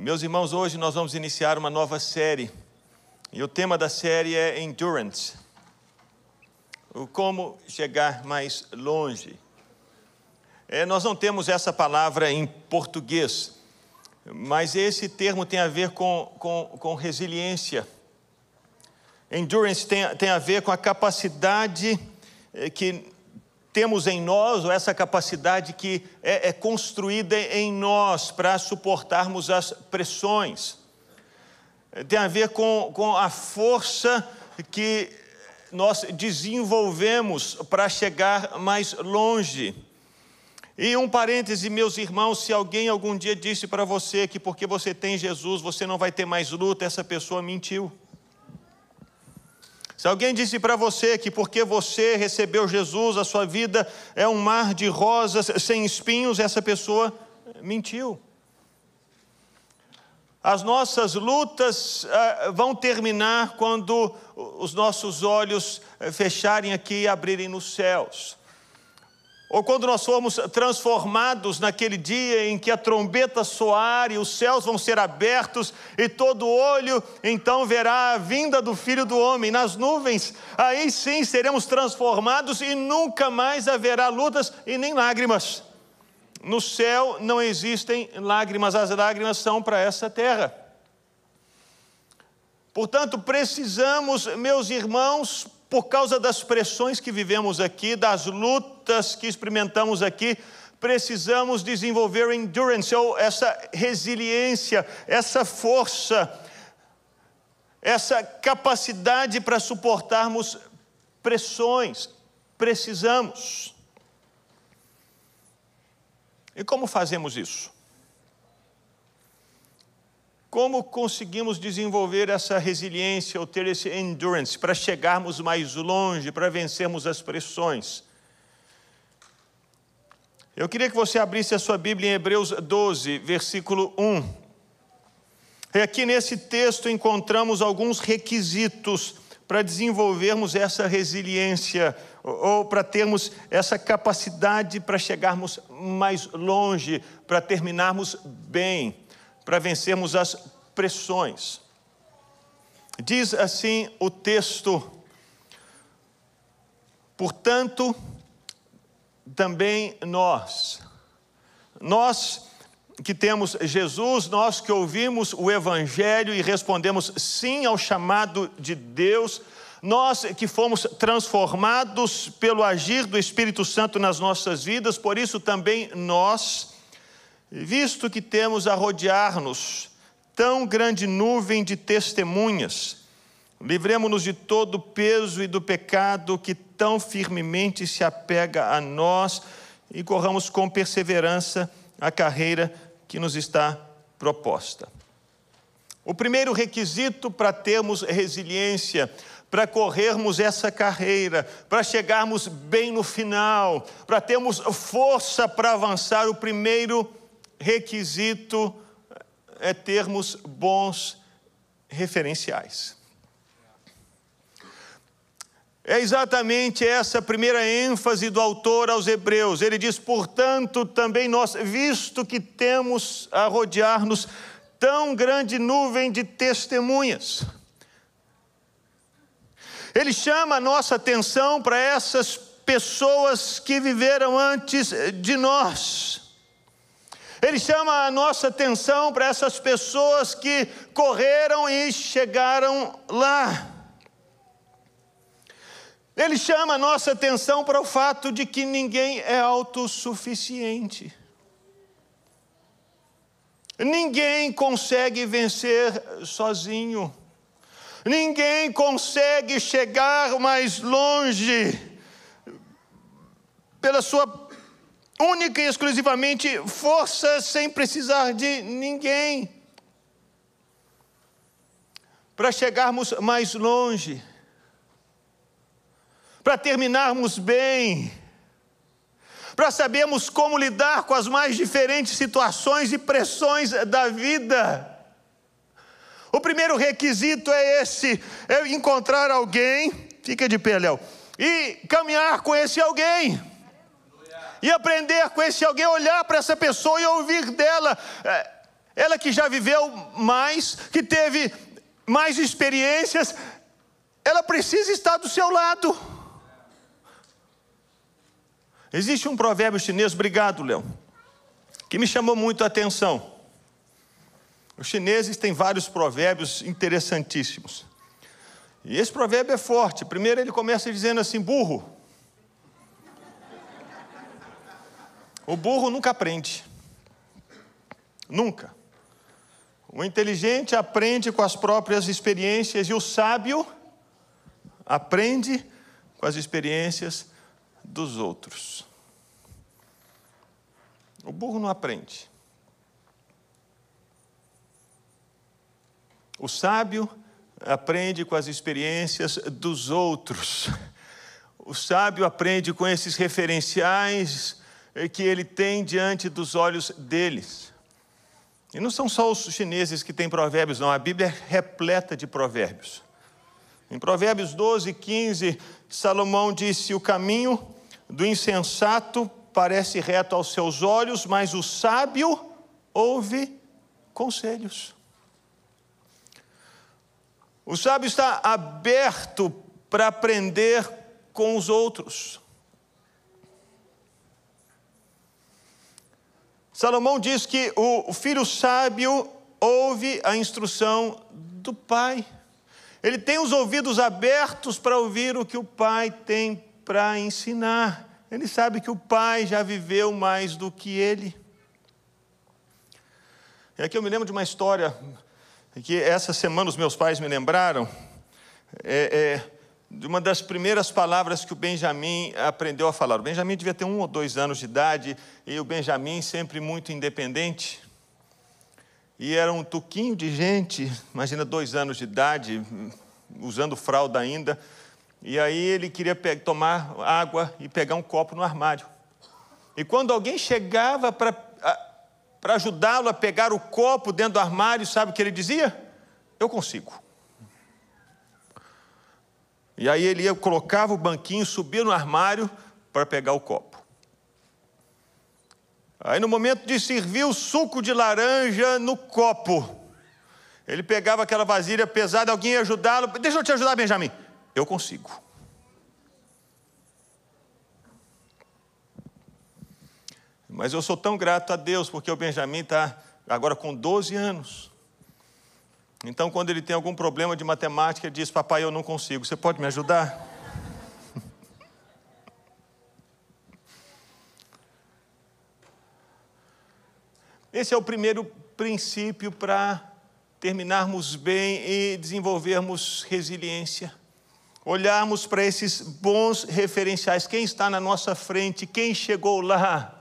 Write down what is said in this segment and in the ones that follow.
Meus irmãos, hoje nós vamos iniciar uma nova série. E o tema da série é Endurance. O como chegar mais longe. É, nós não temos essa palavra em português, mas esse termo tem a ver com, com, com resiliência. Endurance tem, tem a ver com a capacidade eh, que temos em nós, ou essa capacidade que é, é construída em nós para suportarmos as pressões. Tem a ver com, com a força que nós desenvolvemos para chegar mais longe. E um parêntese, meus irmãos, se alguém algum dia disse para você que porque você tem Jesus você não vai ter mais luta, essa pessoa mentiu. Se alguém disse para você que porque você recebeu Jesus, a sua vida é um mar de rosas sem espinhos, essa pessoa mentiu. As nossas lutas uh, vão terminar quando os nossos olhos eh, fecharem aqui e abrirem nos céus ou quando nós formos transformados naquele dia em que a trombeta soar e os céus vão ser abertos e todo olho então verá a vinda do Filho do Homem nas nuvens, aí sim seremos transformados e nunca mais haverá lutas e nem lágrimas. No céu não existem lágrimas, as lágrimas são para essa terra. Portanto, precisamos, meus irmãos, por causa das pressões que vivemos aqui, das lutas que experimentamos aqui, precisamos desenvolver endurance, ou essa resiliência, essa força, essa capacidade para suportarmos pressões. Precisamos. E como fazemos isso? Como conseguimos desenvolver essa resiliência ou ter esse endurance para chegarmos mais longe, para vencermos as pressões? Eu queria que você abrisse a sua Bíblia em Hebreus 12, versículo 1. E aqui nesse texto encontramos alguns requisitos para desenvolvermos essa resiliência ou para termos essa capacidade para chegarmos mais longe, para terminarmos bem para vencermos as pressões. Diz assim o texto: portanto, também nós, nós que temos Jesus, nós que ouvimos o Evangelho e respondemos sim ao chamado de Deus, nós que fomos transformados pelo agir do Espírito Santo nas nossas vidas, por isso também nós Visto que temos a rodear-nos tão grande nuvem de testemunhas, livremos-nos de todo o peso e do pecado que tão firmemente se apega a nós e corramos com perseverança a carreira que nos está proposta. O primeiro requisito para termos resiliência, para corrermos essa carreira, para chegarmos bem no final, para termos força para avançar, o primeiro requisito é termos bons referenciais. É exatamente essa a primeira ênfase do autor aos Hebreus. Ele diz: portanto, também nós, visto que temos a rodear-nos tão grande nuvem de testemunhas. Ele chama a nossa atenção para essas pessoas que viveram antes de nós. Ele chama a nossa atenção para essas pessoas que correram e chegaram lá. Ele chama a nossa atenção para o fato de que ninguém é autossuficiente. Ninguém consegue vencer sozinho. Ninguém consegue chegar mais longe pela sua única e exclusivamente força sem precisar de ninguém. Para chegarmos mais longe, para terminarmos bem, para sabermos como lidar com as mais diferentes situações e pressões da vida. O primeiro requisito é esse: é encontrar alguém, fica de pé, Léo, e caminhar com esse alguém e aprender com esse alguém, olhar para essa pessoa e ouvir dela. É, ela que já viveu mais, que teve mais experiências, ela precisa estar do seu lado. Existe um provérbio chinês, obrigado, Léo, que me chamou muito a atenção. Os chineses têm vários provérbios interessantíssimos. E esse provérbio é forte. Primeiro ele começa dizendo assim: burro. O burro nunca aprende. Nunca. O inteligente aprende com as próprias experiências e o sábio aprende com as experiências dos outros. O burro não aprende. O sábio aprende com as experiências dos outros. O sábio aprende com esses referenciais que ele tem diante dos olhos deles. E não são só os chineses que têm provérbios, não. A Bíblia é repleta de provérbios. Em Provérbios 12, 15, Salomão disse: O caminho do insensato parece reto aos seus olhos, mas o sábio ouve conselhos. O sábio está aberto para aprender com os outros. Salomão diz que o filho sábio ouve a instrução do pai. Ele tem os ouvidos abertos para ouvir o que o pai tem para ensinar. Ele sabe que o pai já viveu mais do que ele. E aqui eu me lembro de uma história que essa semana os meus pais me lembraram, é, é, de uma das primeiras palavras que o Benjamin aprendeu a falar. O Benjamin devia ter um ou dois anos de idade, e o Benjamin sempre muito independente. E era um tuquinho de gente, imagina dois anos de idade, usando fralda ainda. E aí ele queria tomar água e pegar um copo no armário. E quando alguém chegava para ajudá-lo a pegar o copo dentro do armário, sabe o que ele dizia? Eu consigo. E aí ele ia, colocava o banquinho, subia no armário para pegar o copo. Aí no momento de servir o suco de laranja no copo, ele pegava aquela vasilha pesada, alguém ia ajudá-lo. Deixa eu te ajudar, Benjamin. Eu consigo. Mas eu sou tão grato a Deus, porque o Benjamin está agora com 12 anos. Então, quando ele tem algum problema de matemática, ele diz: Papai, eu não consigo, você pode me ajudar? Esse é o primeiro princípio para terminarmos bem e desenvolvermos resiliência. Olharmos para esses bons referenciais, quem está na nossa frente, quem chegou lá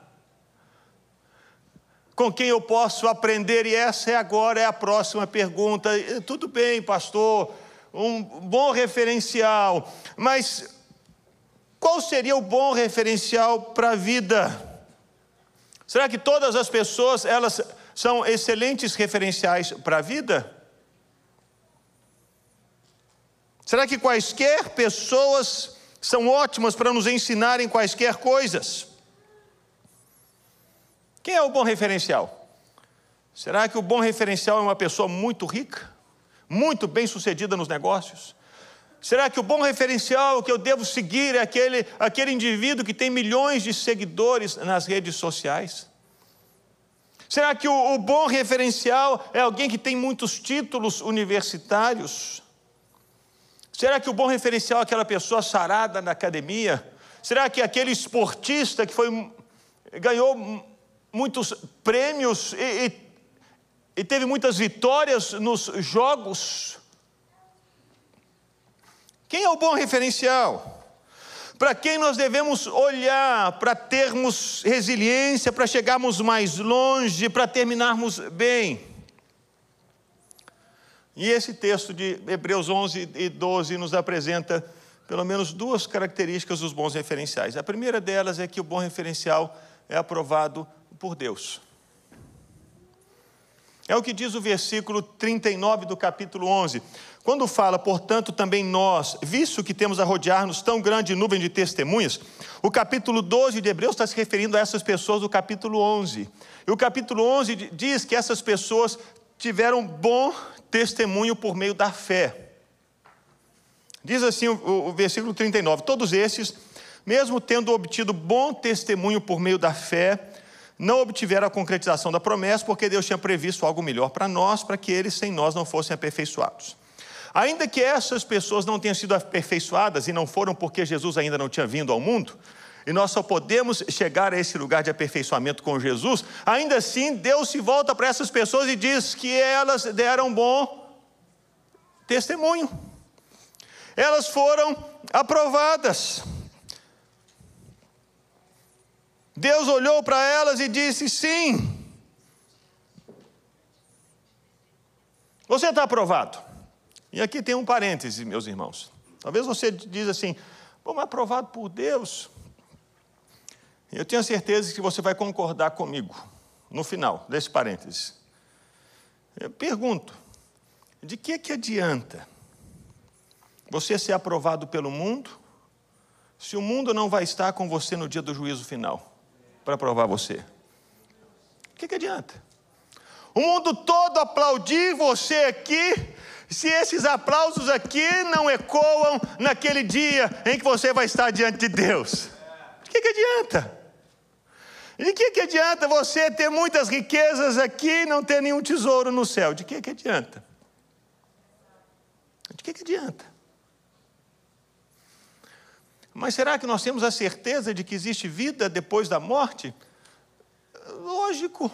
com quem eu posso aprender, e essa é agora é a próxima pergunta. Tudo bem, pastor, um bom referencial, mas qual seria o bom referencial para a vida? Será que todas as pessoas elas são excelentes referenciais para a vida? Será que quaisquer pessoas são ótimas para nos ensinarem quaisquer coisas? Quem é o bom referencial? Será que o bom referencial é uma pessoa muito rica, muito bem sucedida nos negócios? Será que o bom referencial que eu devo seguir é aquele, aquele indivíduo que tem milhões de seguidores nas redes sociais? Será que o, o bom referencial é alguém que tem muitos títulos universitários? Será que o bom referencial é aquela pessoa sarada na academia? Será que aquele esportista que foi, ganhou muitos prêmios e, e, e teve muitas vitórias nos jogos. Quem é o bom referencial? Para quem nós devemos olhar para termos resiliência, para chegarmos mais longe, para terminarmos bem? E esse texto de Hebreus 11 e 12 nos apresenta pelo menos duas características dos bons referenciais. A primeira delas é que o bom referencial é aprovado por Deus. É o que diz o versículo 39 do capítulo 11. Quando fala, portanto, também nós, visto que temos a rodear-nos tão grande nuvem de testemunhas, o capítulo 12 de Hebreus está se referindo a essas pessoas do capítulo 11. E o capítulo 11 diz que essas pessoas tiveram bom testemunho por meio da fé. Diz assim o, o versículo 39: Todos esses, mesmo tendo obtido bom testemunho por meio da fé, não obtiveram a concretização da promessa, porque Deus tinha previsto algo melhor para nós, para que eles sem nós não fossem aperfeiçoados. Ainda que essas pessoas não tenham sido aperfeiçoadas e não foram porque Jesus ainda não tinha vindo ao mundo, e nós só podemos chegar a esse lugar de aperfeiçoamento com Jesus, ainda assim Deus se volta para essas pessoas e diz que elas deram bom testemunho. Elas foram aprovadas. Deus olhou para elas e disse: sim. Você está aprovado. E aqui tem um parêntese, meus irmãos. Talvez você diz assim, mas aprovado por Deus. Eu tenho certeza que você vai concordar comigo no final desse parêntese. Eu pergunto, de que que adianta você ser aprovado pelo mundo se o mundo não vai estar com você no dia do juízo final? para provar você. O que, que adianta? O mundo todo aplaudir você aqui, se esses aplausos aqui não ecoam naquele dia em que você vai estar diante de Deus. De que, que adianta? De que, que adianta você ter muitas riquezas aqui e não ter nenhum tesouro no céu? De que, que adianta? De que, que adianta? Mas será que nós temos a certeza de que existe vida depois da morte? Lógico.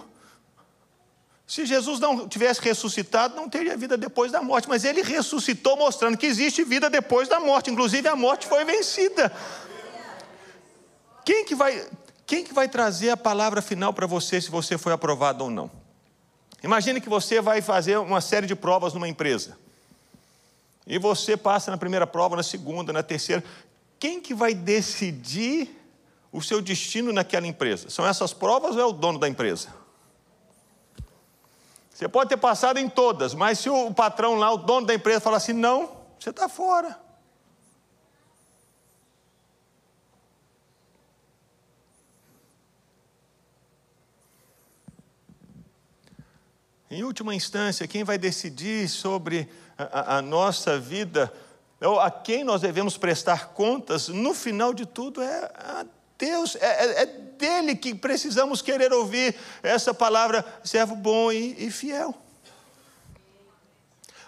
Se Jesus não tivesse ressuscitado, não teria vida depois da morte, mas ele ressuscitou mostrando que existe vida depois da morte, inclusive a morte foi vencida. Quem que vai, quem que vai trazer a palavra final para você se você foi aprovado ou não? Imagine que você vai fazer uma série de provas numa empresa. E você passa na primeira prova, na segunda, na terceira quem que vai decidir o seu destino naquela empresa? São essas provas ou é o dono da empresa? Você pode ter passado em todas, mas se o patrão lá, o dono da empresa, falar assim, não, você está fora. Em última instância, quem vai decidir sobre a, a, nossa vida a quem nós devemos prestar contas, no final de tudo, é a Deus, é, é, é dele que precisamos querer ouvir essa palavra, servo bom e, e fiel.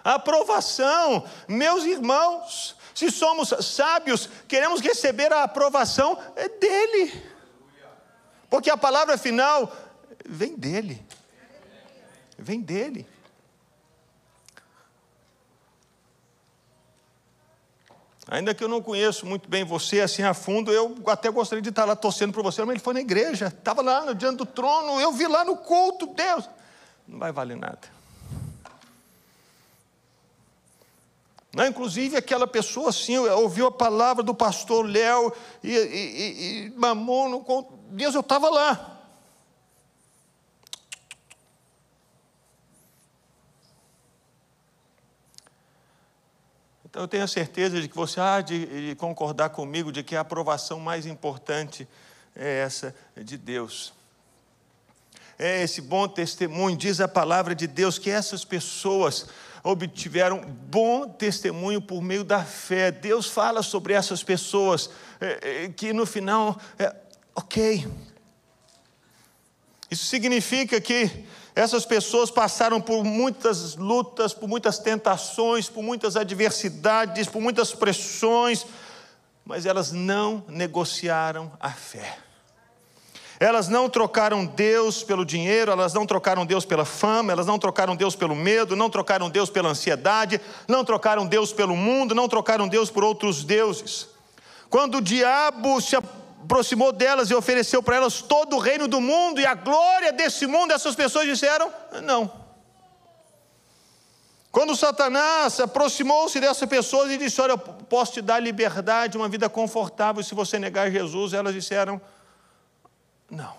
A aprovação, meus irmãos, se somos sábios, queremos receber a aprovação é dele, porque a palavra final vem dele, vem dele. Ainda que eu não conheço muito bem você assim a fundo, eu até gostaria de estar lá torcendo por você, mas ele foi na igreja, estava lá diante do trono, eu vi lá no culto, Deus. Não vai valer nada. Não, inclusive aquela pessoa assim, ouviu a palavra do pastor Léo e, e, e, e mamou no Deus, eu estava lá. Então eu tenho a certeza de que você há de, de concordar comigo de que a aprovação mais importante é essa de Deus. É esse bom testemunho, diz a palavra de Deus, que essas pessoas obtiveram bom testemunho por meio da fé. Deus fala sobre essas pessoas é, é, que no final, é, ok. Isso significa que essas pessoas passaram por muitas lutas, por muitas tentações, por muitas adversidades, por muitas pressões, mas elas não negociaram a fé. Elas não trocaram Deus pelo dinheiro, elas não trocaram Deus pela fama, elas não trocaram Deus pelo medo, não trocaram Deus pela ansiedade, não trocaram Deus pelo mundo, não trocaram Deus por outros deuses. Quando o diabo se aproximou delas e ofereceu para elas todo o reino do mundo e a glória desse mundo, essas pessoas disseram: não. Quando Satanás aproximou-se dessas pessoas e disse: Olha, eu posso te dar liberdade, uma vida confortável se você negar Jesus, elas disseram: Não.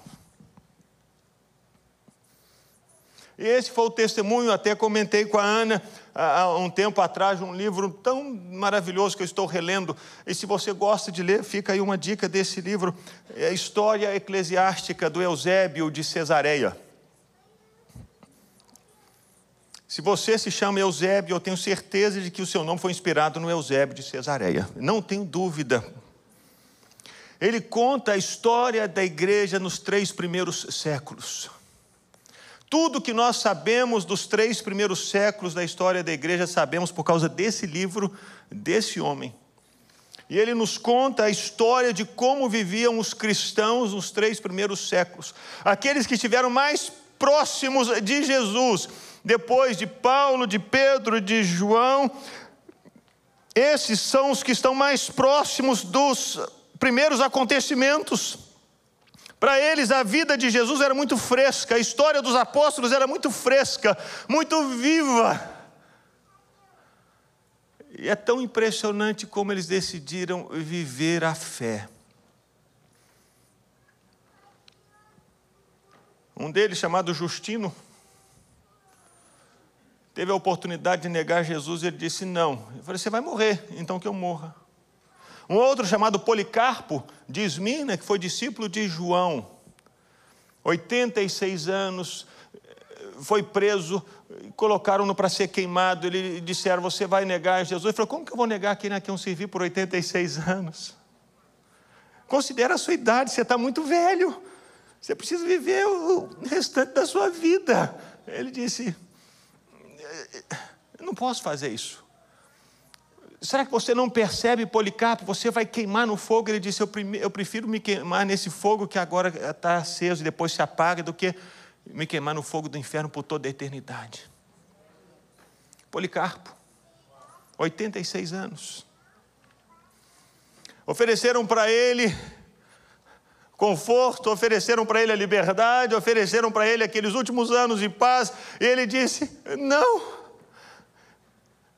E esse foi o testemunho, até comentei com a Ana há um tempo atrás, um livro tão maravilhoso que eu estou relendo. E se você gosta de ler, fica aí uma dica desse livro: é a História Eclesiástica do Eusébio de Cesareia. Se você se chama Eusébio, eu tenho certeza de que o seu nome foi inspirado no Eusébio de Cesareia. Não tenho dúvida. Ele conta a história da igreja nos três primeiros séculos. Tudo que nós sabemos dos três primeiros séculos da história da igreja, sabemos por causa desse livro, desse homem. E ele nos conta a história de como viviam os cristãos nos três primeiros séculos. Aqueles que estiveram mais próximos de Jesus, depois de Paulo, de Pedro, de João, esses são os que estão mais próximos dos primeiros acontecimentos. Para eles, a vida de Jesus era muito fresca, a história dos apóstolos era muito fresca, muito viva. E é tão impressionante como eles decidiram viver a fé. Um deles, chamado Justino, teve a oportunidade de negar Jesus e ele disse: Não. Eu falei: Você vai morrer, então que eu morra. Um outro chamado Policarpo de que foi discípulo de João, 86 anos, foi preso, colocaram-no para ser queimado. Ele disseram: Você vai negar Jesus? Ele falou: Como que eu vou negar quem aqui não serviu por 86 anos? Considera a sua idade, você está muito velho. Você precisa viver o restante da sua vida. Ele disse: Eu não posso fazer isso. Será que você não percebe, Policarpo? Você vai queimar no fogo. Ele disse: Eu prefiro me queimar nesse fogo que agora está aceso e depois se apaga, do que me queimar no fogo do inferno por toda a eternidade. Policarpo, 86 anos. Ofereceram para ele conforto, ofereceram para ele a liberdade, ofereceram para ele aqueles últimos anos de paz, e ele disse: Não,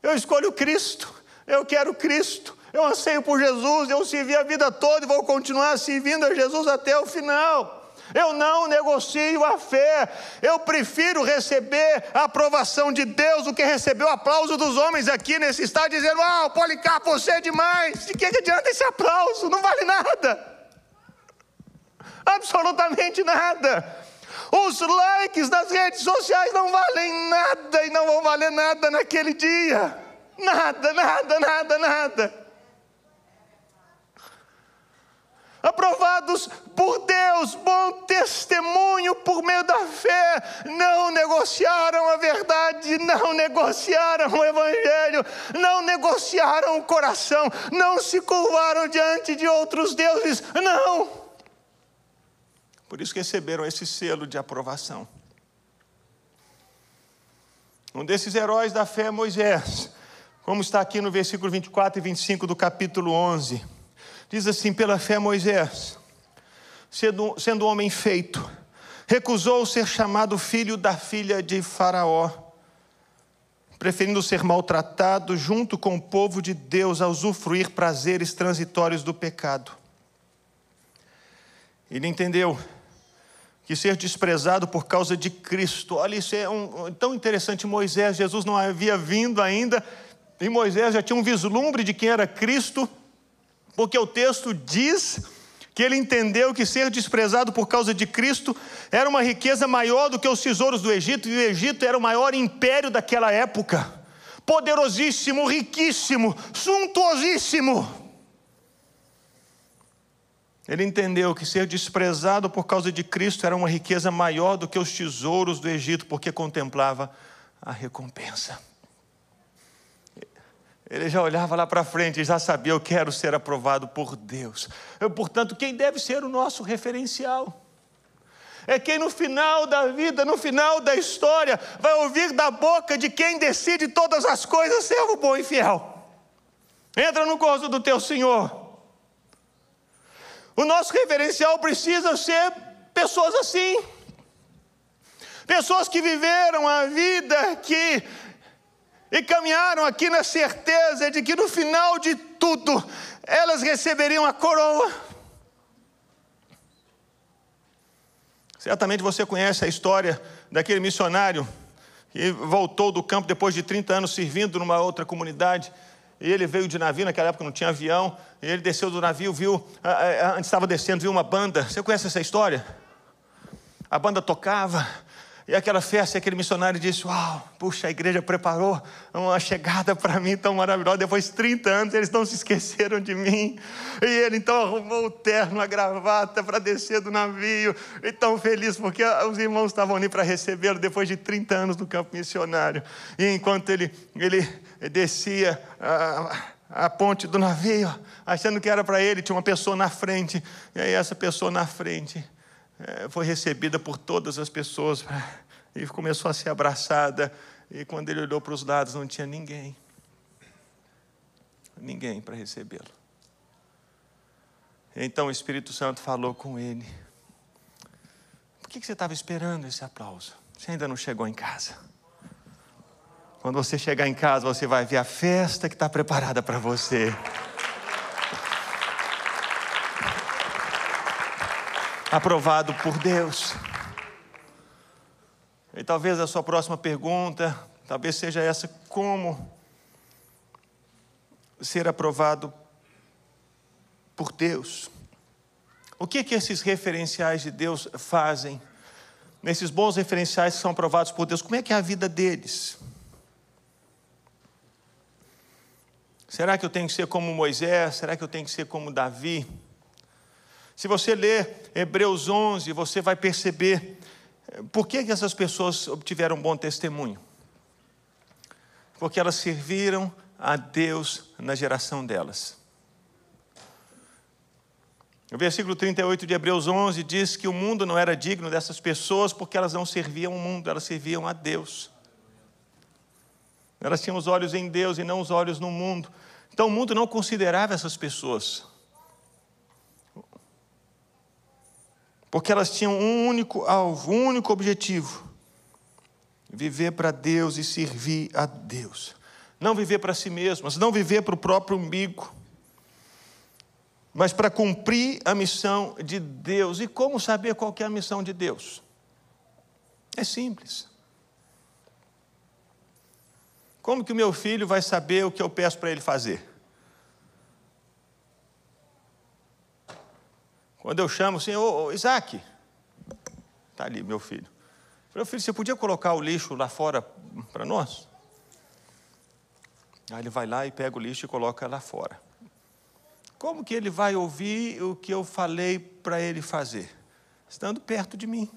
eu escolho Cristo. Eu quero Cristo, eu anseio por Jesus, eu servi a vida toda e vou continuar servindo a Jesus até o final. Eu não negocio a fé, eu prefiro receber a aprovação de Deus do que receber o aplauso dos homens aqui nesse estádio, dizendo: Ah, Policarpo, você é demais. De que, adianta esse aplauso? Não vale nada, absolutamente nada. Os likes das redes sociais não valem nada e não vão valer nada naquele dia. Nada, nada, nada, nada. Aprovados por Deus, bom testemunho por meio da fé, não negociaram a verdade, não negociaram o Evangelho, não negociaram o coração, não se curvaram diante de outros deuses, não. Por isso que receberam esse selo de aprovação. Um desses heróis da fé é Moisés como está aqui no versículo 24 e 25 do capítulo 11. Diz assim: Pela fé, Moisés, sendo, sendo homem feito, recusou ser chamado filho da filha de Faraó, preferindo ser maltratado junto com o povo de Deus a usufruir prazeres transitórios do pecado. Ele entendeu que ser desprezado por causa de Cristo, olha, isso é um, tão interessante. Moisés, Jesus não havia vindo ainda, e Moisés já tinha um vislumbre de quem era Cristo, porque o texto diz que ele entendeu que ser desprezado por causa de Cristo era uma riqueza maior do que os tesouros do Egito, e o Egito era o maior império daquela época. Poderosíssimo, riquíssimo, suntuosíssimo. Ele entendeu que ser desprezado por causa de Cristo era uma riqueza maior do que os tesouros do Egito, porque contemplava a recompensa. Ele já olhava lá para frente já sabia: eu quero ser aprovado por Deus. Eu, portanto, quem deve ser o nosso referencial? É quem no final da vida, no final da história, vai ouvir da boca de quem decide todas as coisas, servo bom e fiel. Entra no gozo do teu Senhor. O nosso referencial precisa ser pessoas assim. Pessoas que viveram a vida que e caminharam aqui na certeza de que no final de tudo elas receberiam a coroa. Certamente você conhece a história daquele missionário que voltou do campo depois de 30 anos servindo numa outra comunidade. E ele veio de navio, naquela época não tinha avião, e ele desceu do navio, viu, antes estava descendo, viu uma banda. Você conhece essa história? A banda tocava, e aquela festa, aquele missionário disse: Uau, puxa, a igreja preparou uma chegada para mim tão maravilhosa. Depois de 30 anos, eles não se esqueceram de mim. E ele então arrumou o terno, a gravata para descer do navio. E tão feliz, porque os irmãos estavam ali para recebê-lo depois de 30 anos no campo missionário. E enquanto ele, ele descia a, ponte do navio, achando que era para ele, tinha uma pessoa na frente. E aí, essa pessoa na frente foi recebida por todas as pessoas e começou a ser abraçada. E quando ele olhou para os lados, não tinha ninguém. Ninguém para recebê-lo. Então o Espírito Santo falou com ele: Por que você estava esperando esse aplauso? Você ainda não chegou em casa. Quando você chegar em casa, você vai ver a festa que está preparada para você. Aprovado por Deus. E talvez a sua próxima pergunta, talvez seja essa: como ser aprovado por Deus? O que que esses referenciais de Deus fazem? Nesses bons referenciais que são aprovados por Deus, como é que é a vida deles? Será que eu tenho que ser como Moisés? Será que eu tenho que ser como Davi? Se você ler Hebreus 11, você vai perceber eh, por que, essas pessoas obtiveram um bom testemunho. Porque elas serviram a Deus na geração delas. O versículo 38 de Hebreus 11 diz que o mundo não era digno dessas pessoas porque elas não serviam o mundo, elas serviam a Deus. Elas tinham os olhos em Deus e não os olhos no mundo. Então o mundo não considerava essas pessoas. Porque elas tinham um único alvo, um único objetivo: viver para Deus e servir a Deus. Não viver para si mesmas, não viver para o próprio umbigo, mas para cumprir a missão de Deus. E como saber qual é a missão de Deus? É simples. Como que o meu filho vai saber o que eu peço para ele fazer? Quando eu chamo assim, ô, ô Isaac, está ali meu filho. Meu filho, você podia colocar o lixo lá fora para nós? Aí ele vai lá e pega o lixo e coloca lá fora. Como que ele vai ouvir o que eu falei para ele fazer? Estando perto de mim.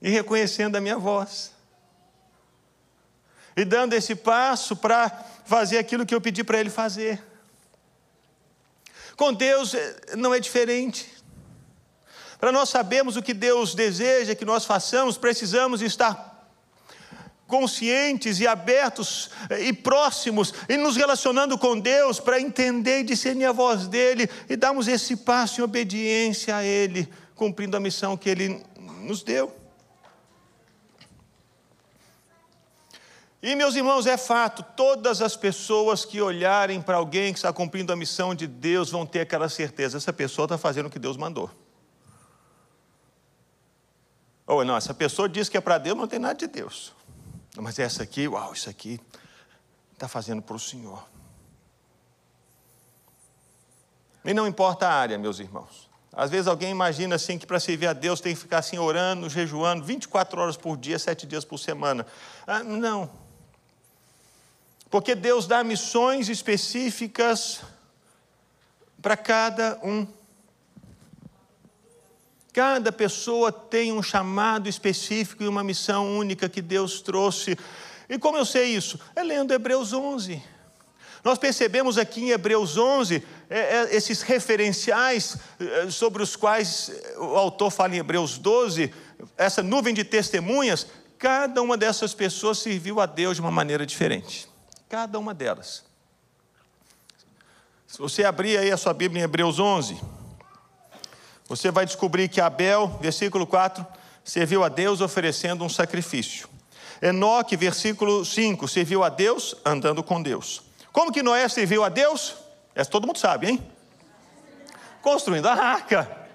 E reconhecendo a minha voz. E dando esse passo para fazer aquilo que eu pedi para ele fazer. Com Deus eh, não é diferente. Para nós sabermos o que Deus deseja que nós façamos, precisamos estar conscientes e abertos eh, e próximos e nos relacionando com Deus para entender e discernir a voz dele e darmos esse passo em obediência a ele, cumprindo a missão que ele nos deu. E, meus irmãos, é fato, todas as pessoas que olharem para alguém que está cumprindo a missão de Deus vão ter aquela certeza: essa pessoa está fazendo o que Deus mandou. Ou não, essa pessoa diz que é para Deus, não tem nada de Deus. Mas essa aqui, uau, isso aqui está fazendo para o Senhor. E não importa a área, meus irmãos. Às vezes alguém imagina assim que para servir a Deus tem que ficar assim orando, jejuando 24 horas por dia, sete dias por semana. Ah, não. Porque Deus dá missões específicas para cada um. Cada pessoa tem um chamado específico e uma missão única que Deus trouxe. E como eu sei isso? É lendo Hebreus 11. Nós percebemos aqui em Hebreus 11 é, é, esses referenciais é, sobre os quais o autor fala em Hebreus 12, essa nuvem de testemunhas. Cada uma dessas pessoas serviu a Deus de uma maneira diferente. Cada uma delas. Se você abrir aí a sua Bíblia em Hebreus 11, você vai descobrir que Abel, versículo 4, serviu a Deus oferecendo um sacrifício. Enoque, versículo 5, serviu a Deus andando com Deus. Como que Noé serviu a Deus? Essa todo mundo sabe, hein? Construindo a arca.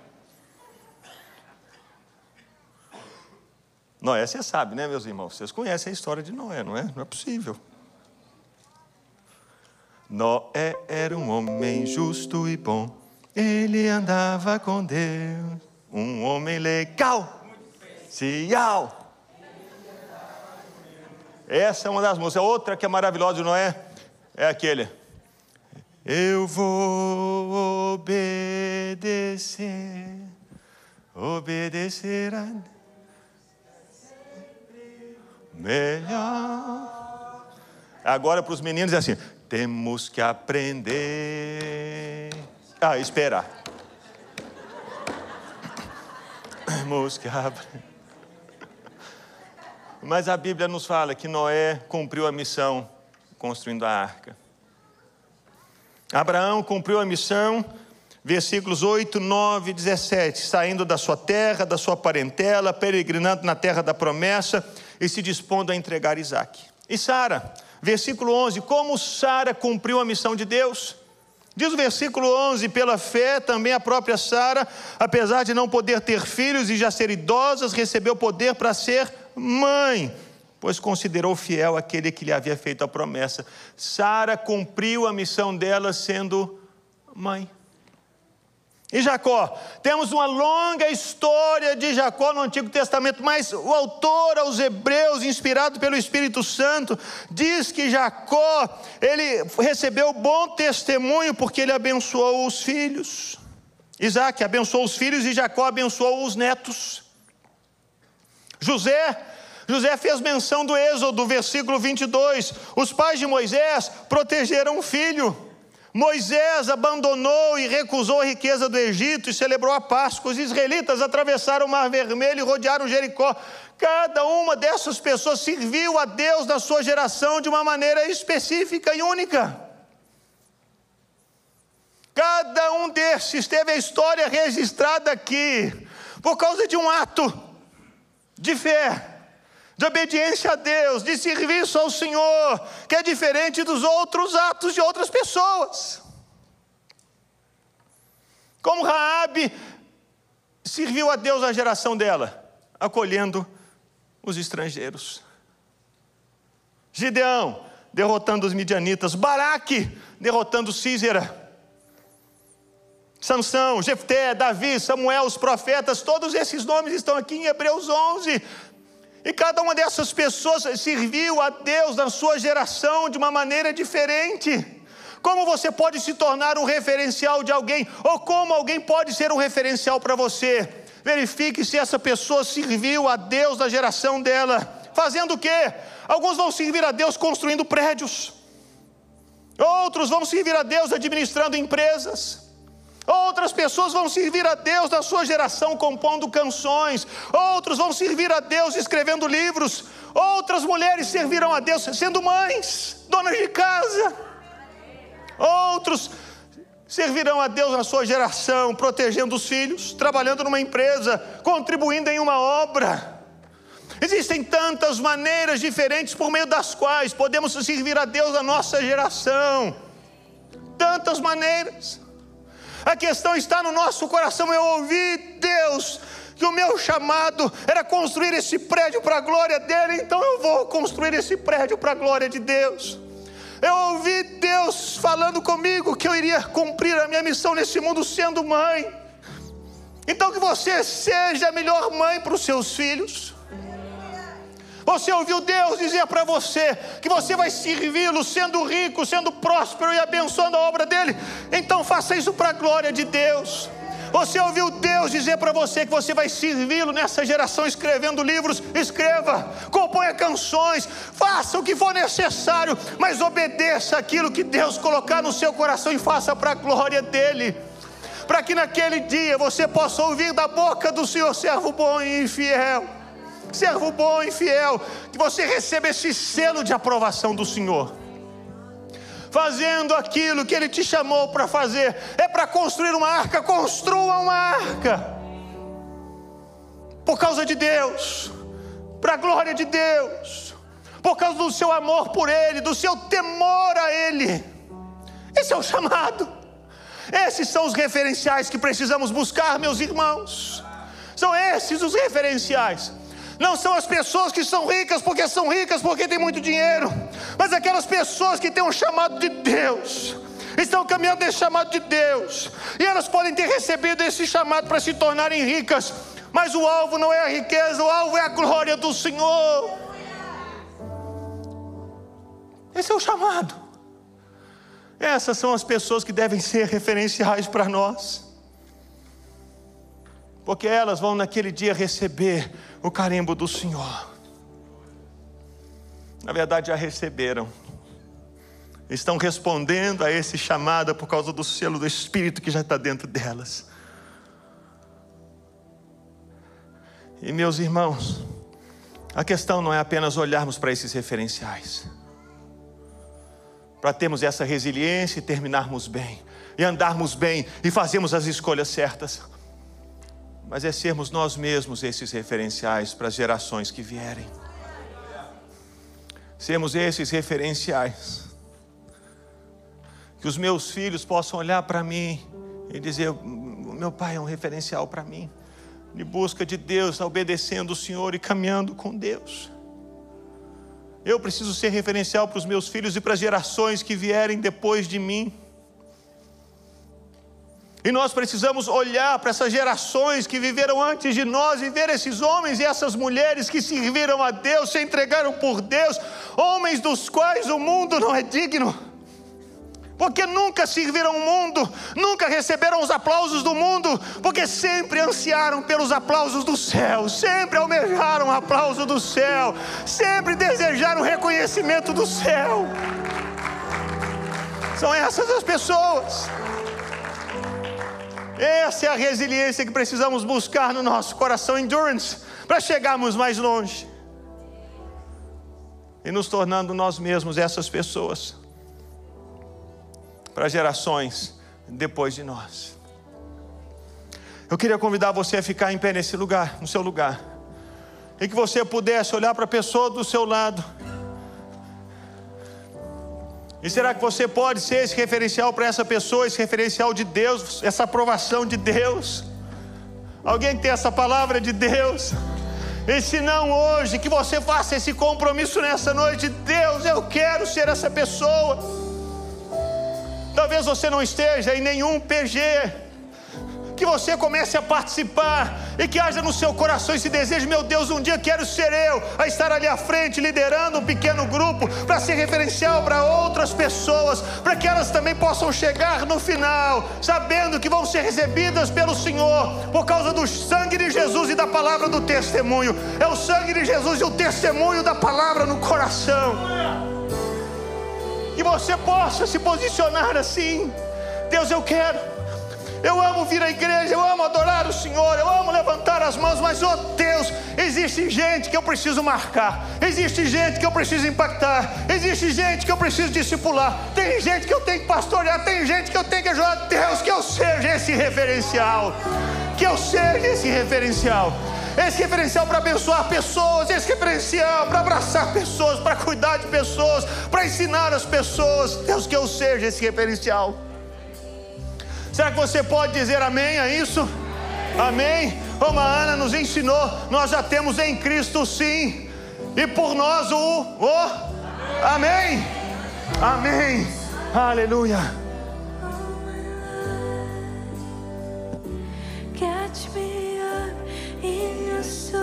Noé, você sabe, né, meus irmãos? Vocês conhecem a história de Noé, não é? Não é possível. Noé era um homem justo e bom, ele andava com Deus, um homem legal, cial. Essa é uma das músicas. Outra que é maravilhosa de Noé é aquele. Eu vou obedecer, obedecer a melhor. Agora para os meninos é assim: temos que aprender a esperar. Temos que aprender. Mas a Bíblia nos fala que Noé cumpriu a missão construindo a arca. Abraão cumpriu a missão, versículos 8, 9 e 17, saindo da sua terra, da sua parentela, peregrinando na terra da promessa e se dispondo a entregar Isaac. E Sara, versículo 11, como Sara cumpriu a missão de Deus? Diz o versículo 11: pela fé, também a própria Sara, apesar de não poder ter filhos e já ser idosa, recebeu poder para ser mãe, pois considerou fiel aquele que lhe havia feito a promessa. Sara cumpriu a missão dela sendo mãe. E Jacó, temos uma longa história de Jacó no Antigo Testamento, mas o autor aos Hebreus, inspirado pelo Espírito Santo, diz que Jacó, ele recebeu bom testemunho porque ele abençoou os filhos. Isaac abençoou os filhos e Jacó abençoou os netos. José, José fez menção do Êxodo, versículo 22. Os pais de Moisés protegeram o filho. Moisés abandonou e recusou a riqueza do Egito e celebrou a Páscoa. Os israelitas atravessaram o Mar Vermelho e rodearam Jericó. Cada uma dessas pessoas serviu a Deus na sua geração de uma maneira específica e única. Cada um desses teve a história registrada aqui por causa de um ato de fé de obediência a Deus, de serviço ao Senhor, que é diferente dos outros atos de outras pessoas. Como Raabe serviu a Deus na geração dela, acolhendo os estrangeiros. Gideão derrotando os midianitas, Baraque derrotando Císera. Sansão, Jefté, Davi, Samuel, os profetas, todos esses nomes estão aqui em Hebreus 11. E cada uma dessas pessoas serviu a Deus na sua geração de uma maneira diferente. Como você pode se tornar um referencial de alguém, ou como alguém pode ser um referencial para você? Verifique se essa pessoa serviu a Deus na geração dela. Fazendo o quê? Alguns vão servir a Deus construindo prédios, outros vão servir a Deus administrando empresas. Outras pessoas vão servir a Deus na sua geração compondo canções. Outros vão servir a Deus escrevendo livros. Outras mulheres servirão a Deus sendo mães, donas de casa. Outros servirão a Deus na sua geração, protegendo os filhos, trabalhando numa empresa, contribuindo em uma obra. Existem tantas maneiras diferentes por meio das quais podemos servir a Deus na nossa geração. Tantas maneiras. A questão está no nosso coração. Eu ouvi Deus que o meu chamado era construir esse prédio para a glória dele, então eu vou construir esse prédio para a glória de Deus. Eu ouvi Deus falando comigo que eu iria cumprir a minha missão nesse mundo sendo mãe. Então que você seja a melhor mãe para os seus filhos. Você ouviu Deus dizer para você que você vai servi-lo sendo rico, sendo próspero e abençoando a obra dele? Então faça isso para a glória de Deus. Você ouviu Deus dizer para você que você vai servi-lo nessa geração escrevendo livros? Escreva, componha canções, faça o que for necessário, mas obedeça aquilo que Deus colocar no seu coração e faça para a glória dele. Para que naquele dia você possa ouvir da boca do Senhor, servo bom e fiel servo bom e fiel, que você receba esse selo de aprovação do Senhor. Fazendo aquilo que Ele te chamou para fazer, é para construir uma arca, construa uma arca, por causa de Deus, para a glória de Deus, por causa do seu amor por Ele, do seu temor a Ele. Esse é o chamado. Esses são os referenciais que precisamos buscar, meus irmãos. São esses os referenciais. Não são as pessoas que são ricas porque são ricas porque têm muito dinheiro, mas aquelas pessoas que têm um chamado de Deus, estão caminhando nesse chamado de Deus, e elas podem ter recebido esse chamado para se tornarem ricas, mas o alvo não é a riqueza, o alvo é a glória do Senhor. Esse é o chamado. Essas são as pessoas que devem ser referenciais para nós porque elas vão naquele dia receber o carimbo do Senhor. Na verdade, já receberam. Estão respondendo a esse chamado por causa do selo do Espírito que já está dentro delas. E meus irmãos, a questão não é apenas olharmos para esses referenciais, para termos essa resiliência e terminarmos bem, e andarmos bem e fazermos as escolhas certas mas é sermos nós mesmos esses referenciais para as gerações que vierem. Sermos esses referenciais. Que os meus filhos possam olhar para mim e dizer: meu pai é um referencial para mim, de busca de Deus, obedecendo o Senhor e caminhando com Deus. Eu preciso ser referencial para os meus filhos e para as gerações que vierem depois de mim. E nós precisamos olhar para essas gerações que viveram antes de nós e ver esses homens e essas mulheres que serviram a Deus, se entregaram por Deus, homens dos quais o mundo não é digno. Porque nunca serviram o mundo, nunca receberam os aplausos do mundo, porque sempre ansiaram pelos aplausos do céu, sempre almejaram o aplauso do céu, sempre desejaram o reconhecimento do céu. São essas as pessoas. Essa é a resiliência que precisamos buscar no nosso coração, endurance, para chegarmos mais longe. E nos tornando nós mesmos essas pessoas para gerações depois de nós. Eu queria convidar você a ficar em pé nesse lugar, no seu lugar, e que você pudesse olhar para a pessoa do seu lado e será que você pode ser esse referencial para essa pessoa, esse referencial de Deus, essa aprovação de Deus? Alguém que tem essa palavra de Deus? E se não hoje, que você faça esse compromisso nessa noite, Deus, eu quero ser essa pessoa. Talvez você não esteja em nenhum PG, que você comece a participar e que haja no seu coração esse desejo, meu Deus, um dia quero ser eu a estar ali à frente, liderando um pequeno grupo, para ser referencial para outras pessoas, para que elas também possam chegar no final, sabendo que vão ser recebidas pelo Senhor, por causa do sangue de Jesus e da palavra do testemunho. É o sangue de Jesus e o testemunho da palavra no coração. Que você possa se posicionar assim. Deus, eu quero eu amo vir à igreja, eu amo adorar o Senhor, eu amo levantar as mãos, mas, oh Deus, existe gente que eu preciso marcar, existe gente que eu preciso impactar, existe gente que eu preciso discipular, tem gente que eu tenho que pastorear, tem gente que eu tenho que ajudar. Deus, que eu seja esse referencial, que eu seja esse referencial esse referencial para abençoar pessoas, esse referencial para abraçar pessoas, para cuidar de pessoas, para ensinar as pessoas. Deus, que eu seja esse referencial. Será que você pode dizer amém a isso? Amém? Como a Ana nos ensinou, nós já temos em Cristo sim, e por nós o, o amém. Amém. Aleluia. Catch me up in your story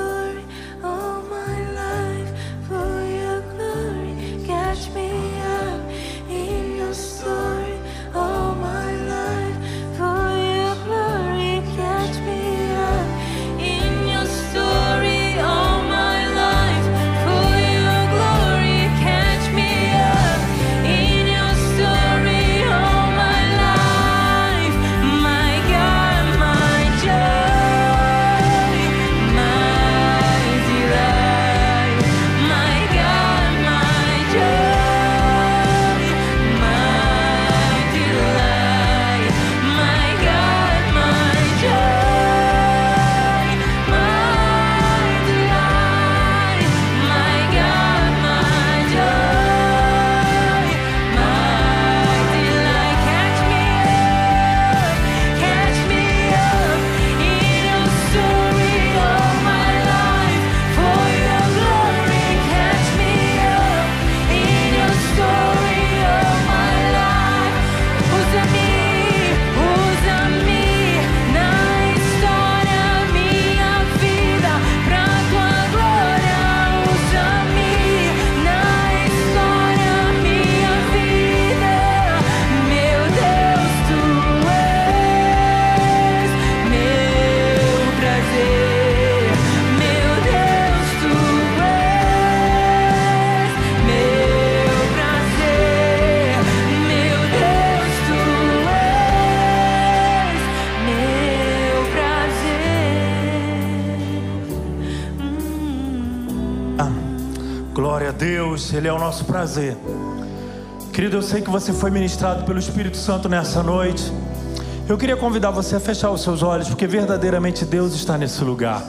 sei que você foi ministrado pelo Espírito Santo nessa noite. Eu queria convidar você a fechar os seus olhos, porque verdadeiramente Deus está nesse lugar.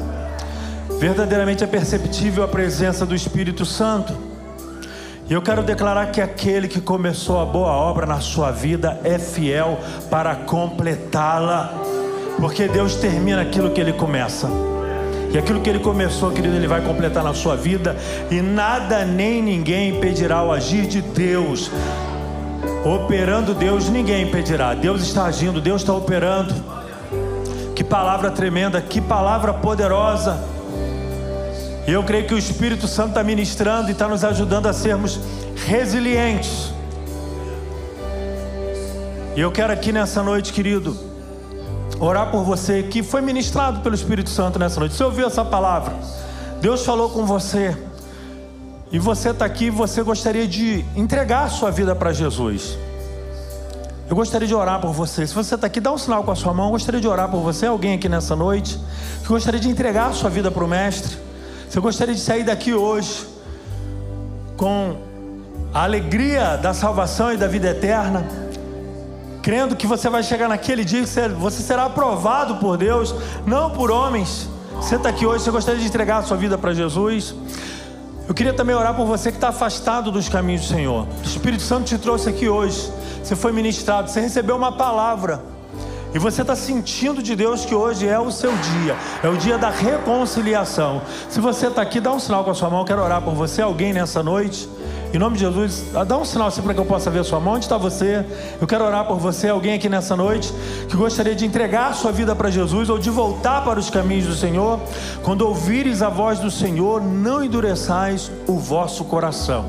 Verdadeiramente é perceptível a presença do Espírito Santo. E eu quero declarar que aquele que começou a boa obra na sua vida é fiel para completá-la, porque Deus termina aquilo que ele começa. E aquilo que ele começou, querido, ele vai completar na sua vida. E nada nem ninguém impedirá o agir de Deus. Operando Deus, ninguém impedirá. Deus está agindo, Deus está operando. Que palavra tremenda, que palavra poderosa. E eu creio que o Espírito Santo está ministrando e está nos ajudando a sermos resilientes. E eu quero aqui nessa noite, querido, orar por você que foi ministrado pelo Espírito Santo nessa noite. Você ouviu essa palavra? Deus falou com você. E você está aqui e você gostaria de entregar a sua vida para Jesus. Eu gostaria de orar por você. Se você está aqui, dá um sinal com a sua mão. Eu gostaria de orar por você. Alguém aqui nessa noite que gostaria de entregar a sua vida para o Mestre. Você gostaria de sair daqui hoje com a alegria da salvação e da vida eterna crendo que você vai chegar naquele dia que você será aprovado por Deus, não por homens. Você está aqui hoje, você gostaria de entregar a sua vida para Jesus? Eu queria também orar por você que está afastado dos caminhos do Senhor. O Espírito Santo te trouxe aqui hoje. Você foi ministrado, você recebeu uma palavra. E você está sentindo de Deus que hoje é o seu dia, é o dia da reconciliação. Se você está aqui, dá um sinal com a sua mão, quero orar por você. Alguém nessa noite? Em nome de Jesus, dá um sinal assim para que eu possa ver sua mão. Onde está você? Eu quero orar por você, alguém aqui nessa noite que gostaria de entregar sua vida para Jesus ou de voltar para os caminhos do Senhor. Quando ouvires a voz do Senhor, não endureçais o vosso coração.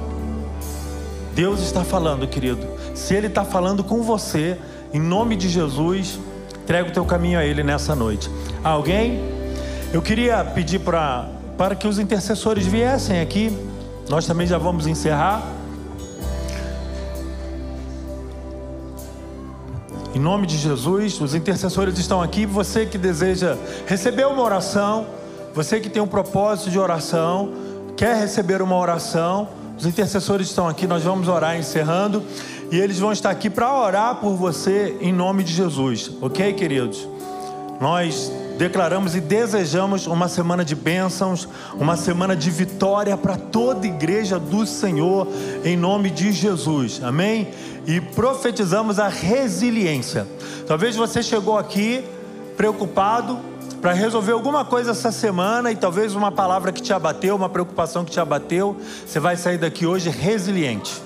Deus está falando, querido. Se Ele está falando com você, em nome de Jesus, entrega o teu caminho a Ele nessa noite. Alguém? Eu queria pedir para para que os intercessores viessem aqui. Nós também já vamos encerrar. Em nome de Jesus, os intercessores estão aqui. Você que deseja receber uma oração, você que tem um propósito de oração, quer receber uma oração, os intercessores estão aqui. Nós vamos orar encerrando e eles vão estar aqui para orar por você em nome de Jesus, ok, queridos? Nós declaramos e desejamos uma semana de bênçãos, uma semana de vitória para toda igreja do Senhor, em nome de Jesus, amém? E profetizamos a resiliência. Talvez você chegou aqui preocupado para resolver alguma coisa essa semana e talvez uma palavra que te abateu, uma preocupação que te abateu, você vai sair daqui hoje resiliente.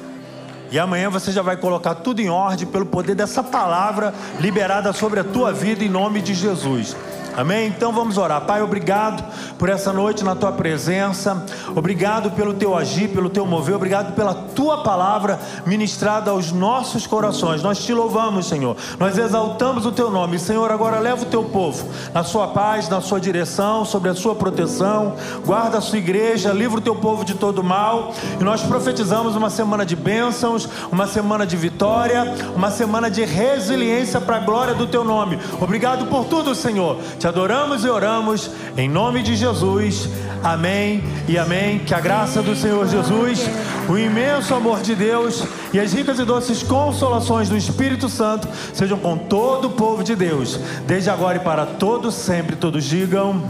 E amanhã você já vai colocar tudo em ordem pelo poder dessa palavra liberada sobre a tua vida em nome de Jesus. Amém? Então vamos orar. Pai, obrigado por essa noite na tua presença. Obrigado pelo teu agir, pelo teu mover. Obrigado pela tua palavra ministrada aos nossos corações. Nós te louvamos, Senhor. Nós exaltamos o teu nome. Senhor, agora leva o teu povo na sua paz, na sua direção, sobre a sua proteção. Guarda a sua igreja, livra o teu povo de todo mal. E nós profetizamos uma semana de bênçãos, uma semana de vitória, uma semana de resiliência para a glória do teu nome. Obrigado por tudo, Senhor. Te adoramos e oramos em nome de Jesus. Amém e amém. Que a graça do Senhor Jesus, o imenso amor de Deus e as ricas e doces consolações do Espírito Santo sejam com todo o povo de Deus, desde agora e para todos sempre. Todos digam.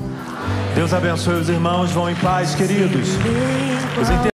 Deus abençoe os irmãos. Vão em paz, queridos. Os